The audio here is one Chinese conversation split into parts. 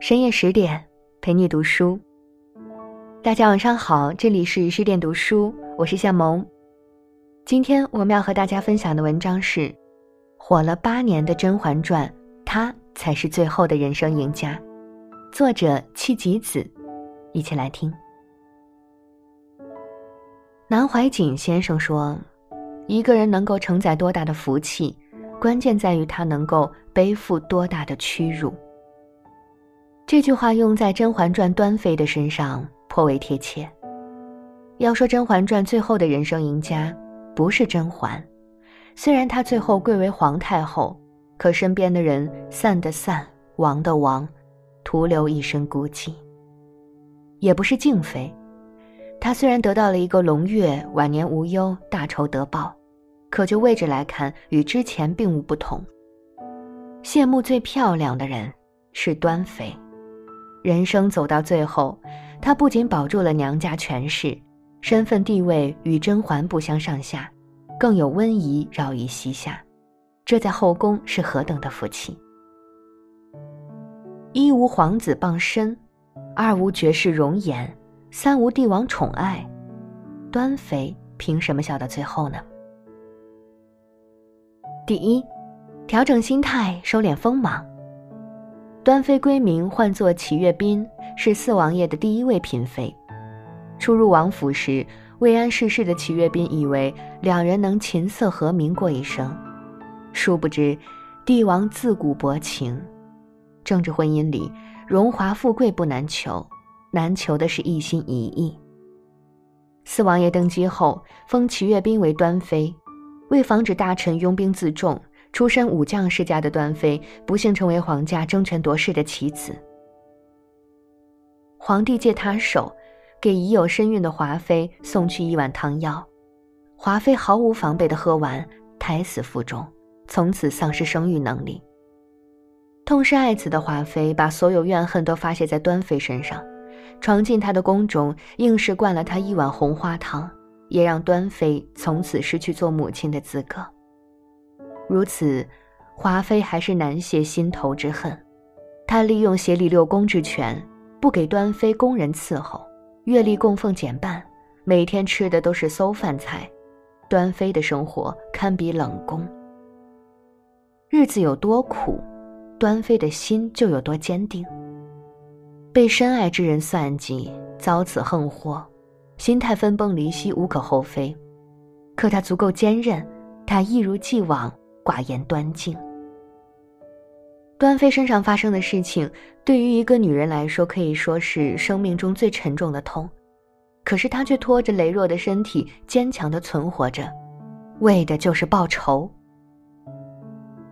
深夜十点，陪你读书。大家晚上好，这里是十点读书，我是夏萌。今天我们要和大家分享的文章是：火了八年的《甄嬛传》，她才是最后的人生赢家。作者戚吉子，一起来听。南怀瑾先生说：“一个人能够承载多大的福气，关键在于他能够背负多大的屈辱。”这句话用在《甄嬛传》端妃的身上颇为贴切。要说《甄嬛传》最后的人生赢家，不是甄嬛，虽然她最后贵为皇太后，可身边的人散的散，亡的亡，徒留一身孤寂。也不是静妃，她虽然得到了一个龙月，晚年无忧，大仇得报，可就位置来看，与之前并无不同。谢幕最漂亮的人是端妃。人生走到最后，她不仅保住了娘家权势，身份地位与甄嬛不相上下，更有温仪绕于膝下，这在后宫是何等的福气！一无皇子傍身，二无绝世容颜，三无帝王宠爱，端妃凭什么笑到最后呢？第一，调整心态，收敛锋芒。端妃闺名唤作齐月斌，是四王爷的第一位嫔妃。初入王府时，未谙世事的齐月斌以为两人能琴瑟和鸣过一生，殊不知，帝王自古薄情，政治婚姻里，荣华富贵不难求，难求的是一心一意。四王爷登基后，封齐月斌为端妃，为防止大臣拥兵自重。出身武将世家的端妃，不幸成为皇家争权夺势的棋子。皇帝借他手，给已有身孕的华妃送去一碗汤药，华妃毫无防备的喝完，胎死腹中，从此丧失生育能力。痛失爱子的华妃，把所有怨恨都发泄在端妃身上，闯进她的宫中，硬是灌了她一碗红花汤，也让端妃从此失去做母亲的资格。如此，华妃还是难泄心头之恨。她利用协理六宫之权，不给端妃宫人伺候，月例供奉减半，每天吃的都是馊饭菜。端妃的生活堪比冷宫。日子有多苦，端妃的心就有多坚定。被深爱之人算计，遭此横祸，心态分崩离析无可厚非。可她足够坚韧，她一如既往。寡言端静。端妃身上发生的事情，对于一个女人来说，可以说是生命中最沉重的痛。可是她却拖着羸弱的身体，坚强的存活着，为的就是报仇。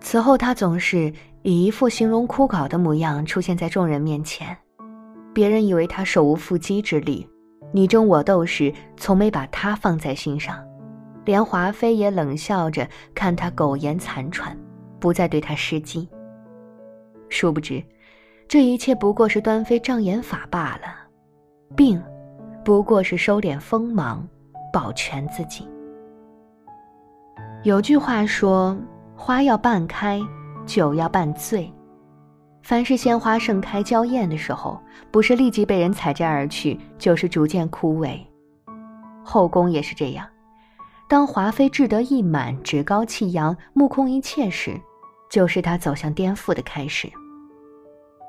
此后，她总是以一副形容枯槁的模样出现在众人面前，别人以为她手无缚鸡之力，你争我斗时，从没把她放在心上。连华妃也冷笑着看他苟延残喘，不再对他施计。殊不知，这一切不过是端妃障眼法罢了，病，不过是收敛锋芒，保全自己。有句话说：“花要半开，酒要半醉。”凡是鲜花盛开娇艳的时候，不是立即被人采摘而去，就是逐渐枯萎。后宫也是这样。当华妃志得意满、趾高气扬、目空一切时，就是她走向颠覆的开始。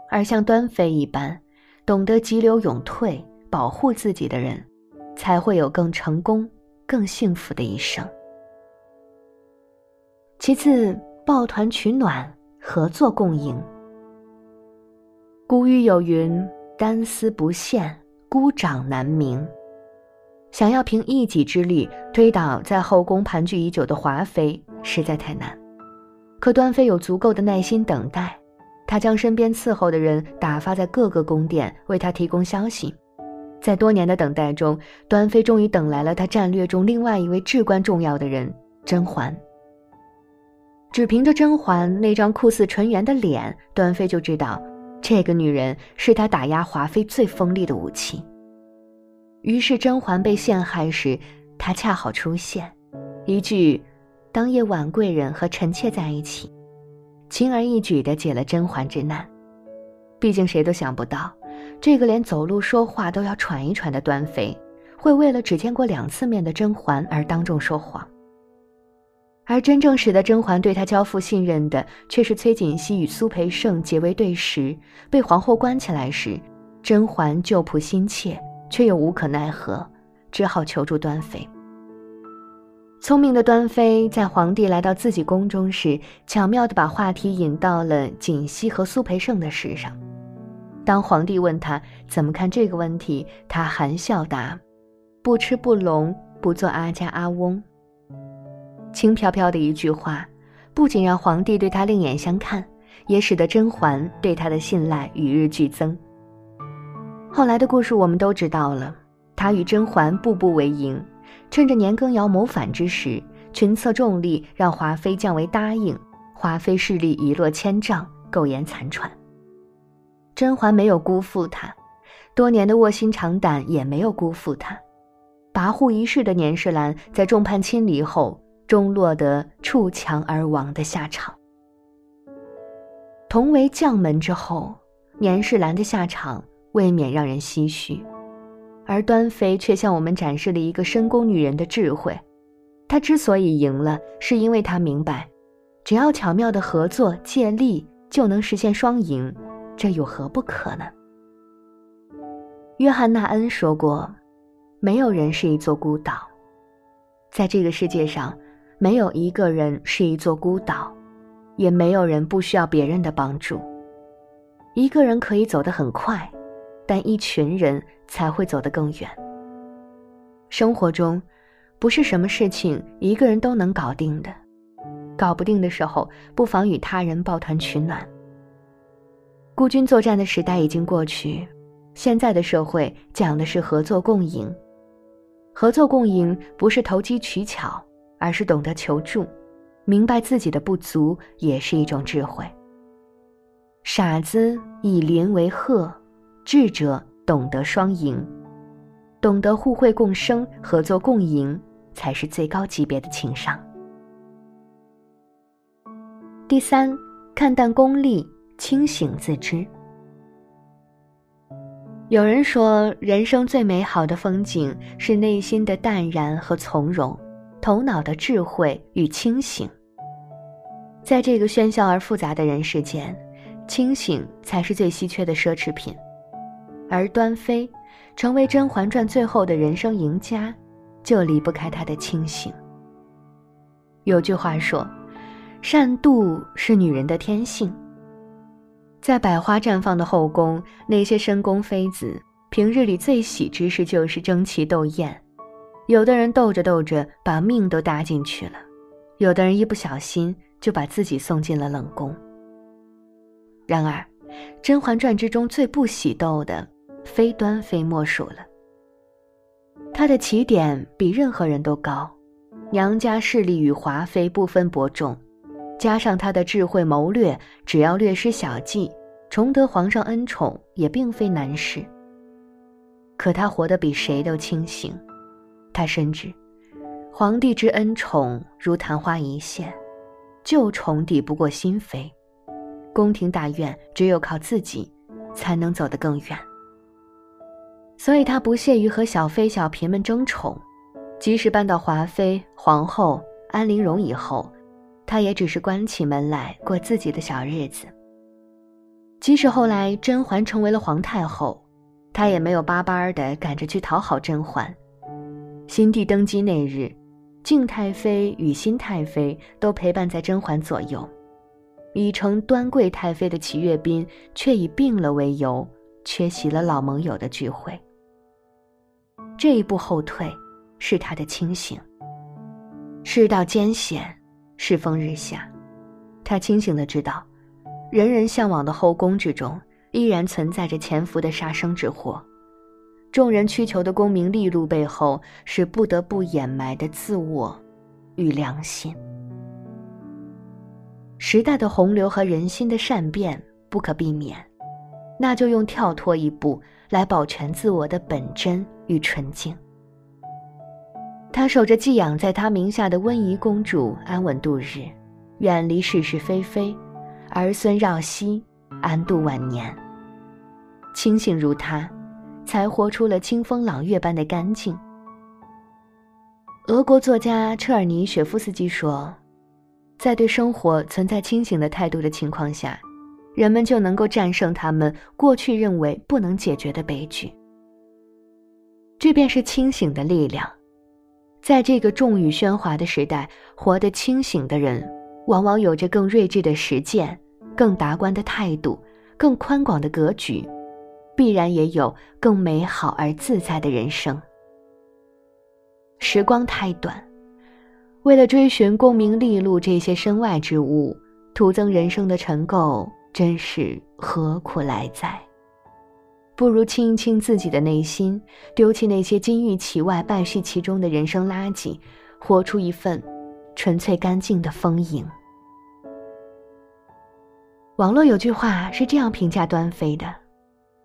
而像端妃一般，懂得急流勇退、保护自己的人，才会有更成功、更幸福的一生。其次，抱团取暖，合作共赢。古语有云：“单丝不线，孤掌难鸣。”想要凭一己之力推倒在后宫盘踞已久的华妃，实在太难。可端妃有足够的耐心等待，她将身边伺候的人打发在各个宫殿，为她提供消息。在多年的等待中，端妃终于等来了她战略中另外一位至关重要的人——甄嬛。只凭着甄嬛那张酷似纯元的脸，端妃就知道，这个女人是她打压华妃最锋利的武器。于是甄嬛被陷害时，他恰好出现，一句“当夜婉贵人和臣妾在一起”，轻而易举地解了甄嬛之难。毕竟谁都想不到，这个连走路说话都要喘一喘的端妃，会为了只见过两次面的甄嬛而当众说谎。而真正使得甄嬛对他交付信任的，却是崔槿汐与苏培盛结为对食，被皇后关起来时，甄嬛救仆心切，却又无可奈何，只好求助端妃。聪明的端妃在皇帝来到自己宫中时，巧妙地把话题引到了槿汐和苏培盛的事上。当皇帝问他怎么看这个问题，他含笑答：“不吃不聋，不做阿家阿翁。”轻飘飘的一句话，不仅让皇帝对他另眼相看，也使得甄嬛对他的信赖与日俱增。后来的故事我们都知道了，他与甄嬛步步为营，趁着年羹尧谋反之时，群策众力让华妃降为答应，华妃势力一落千丈，苟延残喘。甄嬛没有辜负他，多年的卧薪尝胆也没有辜负他，跋扈一世的年世兰在众叛亲离后。终落得触墙而亡的下场。同为将门之后，年世兰的下场未免让人唏嘘，而端妃却向我们展示了一个深宫女人的智慧。她之所以赢了，是因为她明白，只要巧妙的合作借力，就能实现双赢，这有何不可呢？约翰纳恩说过：“没有人是一座孤岛，在这个世界上。”没有一个人是一座孤岛，也没有人不需要别人的帮助。一个人可以走得很快，但一群人才会走得更远。生活中，不是什么事情一个人都能搞定的，搞不定的时候，不妨与他人抱团取暖。孤军作战的时代已经过去，现在的社会讲的是合作共赢。合作共赢不是投机取巧。而是懂得求助，明白自己的不足也是一种智慧。傻子以邻为壑，智者懂得双赢，懂得互惠共生、合作共赢，才是最高级别的情商。第三，看淡功利，清醒自知。有人说，人生最美好的风景是内心的淡然和从容。头脑的智慧与清醒，在这个喧嚣而复杂的人世间，清醒才是最稀缺的奢侈品。而端妃成为《甄嬛传》最后的人生赢家，就离不开她的清醒。有句话说：“善妒是女人的天性。”在百花绽放的后宫，那些深宫妃子平日里最喜之事就是争奇斗艳。有的人斗着斗着把命都搭进去了，有的人一不小心就把自己送进了冷宫。然而，《甄嬛传》之中最不喜斗的，非端妃莫属了。她的起点比任何人都高，娘家势力与华妃不分伯仲，加上她的智慧谋略，只要略施小计，重得皇上恩宠也并非难事。可她活得比谁都清醒。他深知，皇帝之恩宠如昙花一现，旧宠抵不过新妃。宫廷大院只有靠自己，才能走得更远。所以他不屑于和小妃小嫔们争宠，即使搬到华妃、皇后、安陵容以后，他也只是关起门来过自己的小日子。即使后来甄嬛成为了皇太后，他也没有巴巴的赶着去讨好甄嬛。新帝登基那日，敬太妃与新太妃都陪伴在甄嬛左右，已成端贵太妃的齐月宾却以病了为由，缺席了老盟友的聚会。这一步后退，是他的清醒。世道艰险，世风日下，他清醒的知道，人人向往的后宫之中，依然存在着潜伏的杀生之祸。众人需求的功名利禄背后，是不得不掩埋的自我与良心。时代的洪流和人心的善变不可避免，那就用跳脱一步来保全自我的本真与纯净。他守着寄养在他名下的温宜公主安稳度日，远离是是非非，儿孙绕膝，安度晚年。清醒如他，才活出了清风朗月般的干净。俄国作家车尔尼雪夫斯基说，在对生活存在清醒的态度的情况下，人们就能够战胜他们过去认为不能解决的悲剧。这便是清醒的力量。在这个众语喧哗的时代，活得清醒的人，往往有着更睿智的实践、更达观的态度、更宽广的格局，必然也有更美好而自在的人生。时光太短，为了追寻功名利禄这些身外之物，徒增人生的尘垢，真是何苦来哉？不如清一清自己的内心，丢弃那些金玉其外败絮其中的人生垃圾，活出一份纯粹干净的丰盈。网络有句话是这样评价端妃的：“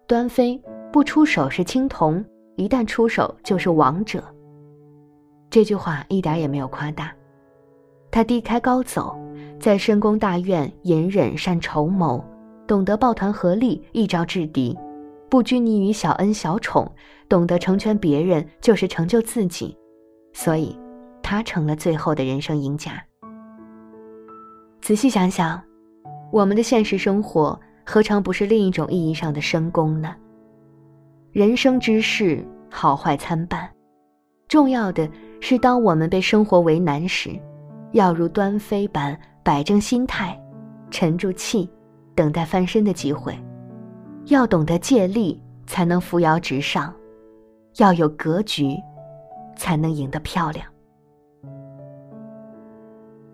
端妃不出手是青铜，一旦出手就是王者。”这句话一点也没有夸大。她低开高走，在深宫大院隐忍善筹谋，懂得抱团合力，一招制敌。不拘泥于小恩小宠，懂得成全别人就是成就自己，所以，他成了最后的人生赢家。仔细想想，我们的现实生活何尝不是另一种意义上的深宫呢？人生之事好坏参半，重要的是，当我们被生活为难时，要如端妃般摆正心态，沉住气，等待翻身的机会。要懂得借力，才能扶摇直上；要有格局，才能赢得漂亮。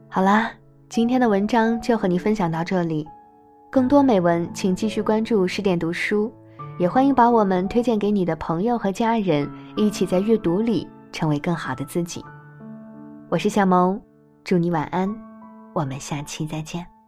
好啦，今天的文章就和你分享到这里。更多美文，请继续关注十点读书，也欢迎把我们推荐给你的朋友和家人，一起在阅读里成为更好的自己。我是小萌，祝你晚安，我们下期再见。